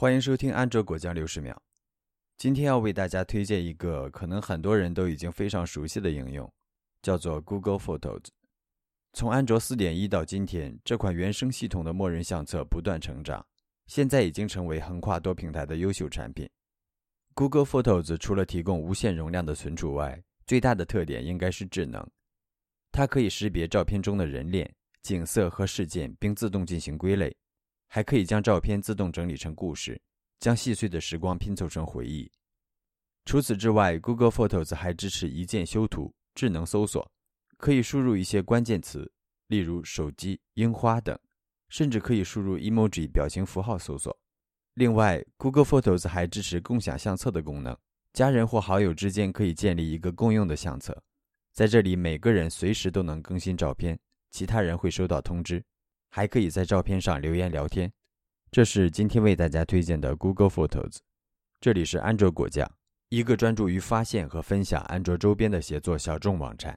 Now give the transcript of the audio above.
欢迎收听安卓果酱六十秒。今天要为大家推荐一个可能很多人都已经非常熟悉的应用，叫做 Google Photos。从安卓四点一到今天，这款原生系统的默认相册不断成长，现在已经成为横跨多平台的优秀产品。Google Photos 除了提供无限容量的存储外，最大的特点应该是智能。它可以识别照片中的人脸、景色和事件，并自动进行归类。还可以将照片自动整理成故事，将细碎的时光拼凑成回忆。除此之外，Google Photos 还支持一键修图、智能搜索，可以输入一些关键词，例如手机、樱花等，甚至可以输入 emoji 表情符号搜索。另外，Google Photos 还支持共享相册的功能，家人或好友之间可以建立一个共用的相册，在这里每个人随时都能更新照片，其他人会收到通知。还可以在照片上留言聊天，这是今天为大家推荐的 Google Photos。这里是安卓果酱，一个专注于发现和分享安卓周边的协作小众网站。